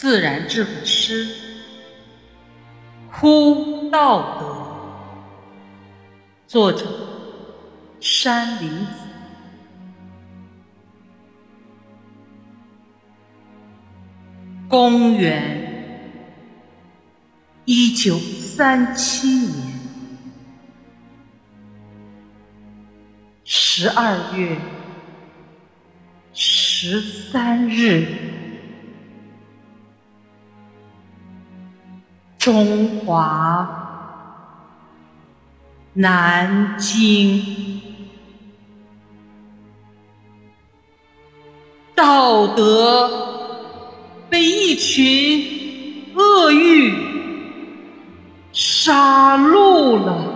自然智慧诗，哭道德。作者：山林子。公元一九三七年十二月十三日。中华南京，道德被一群恶欲杀戮了。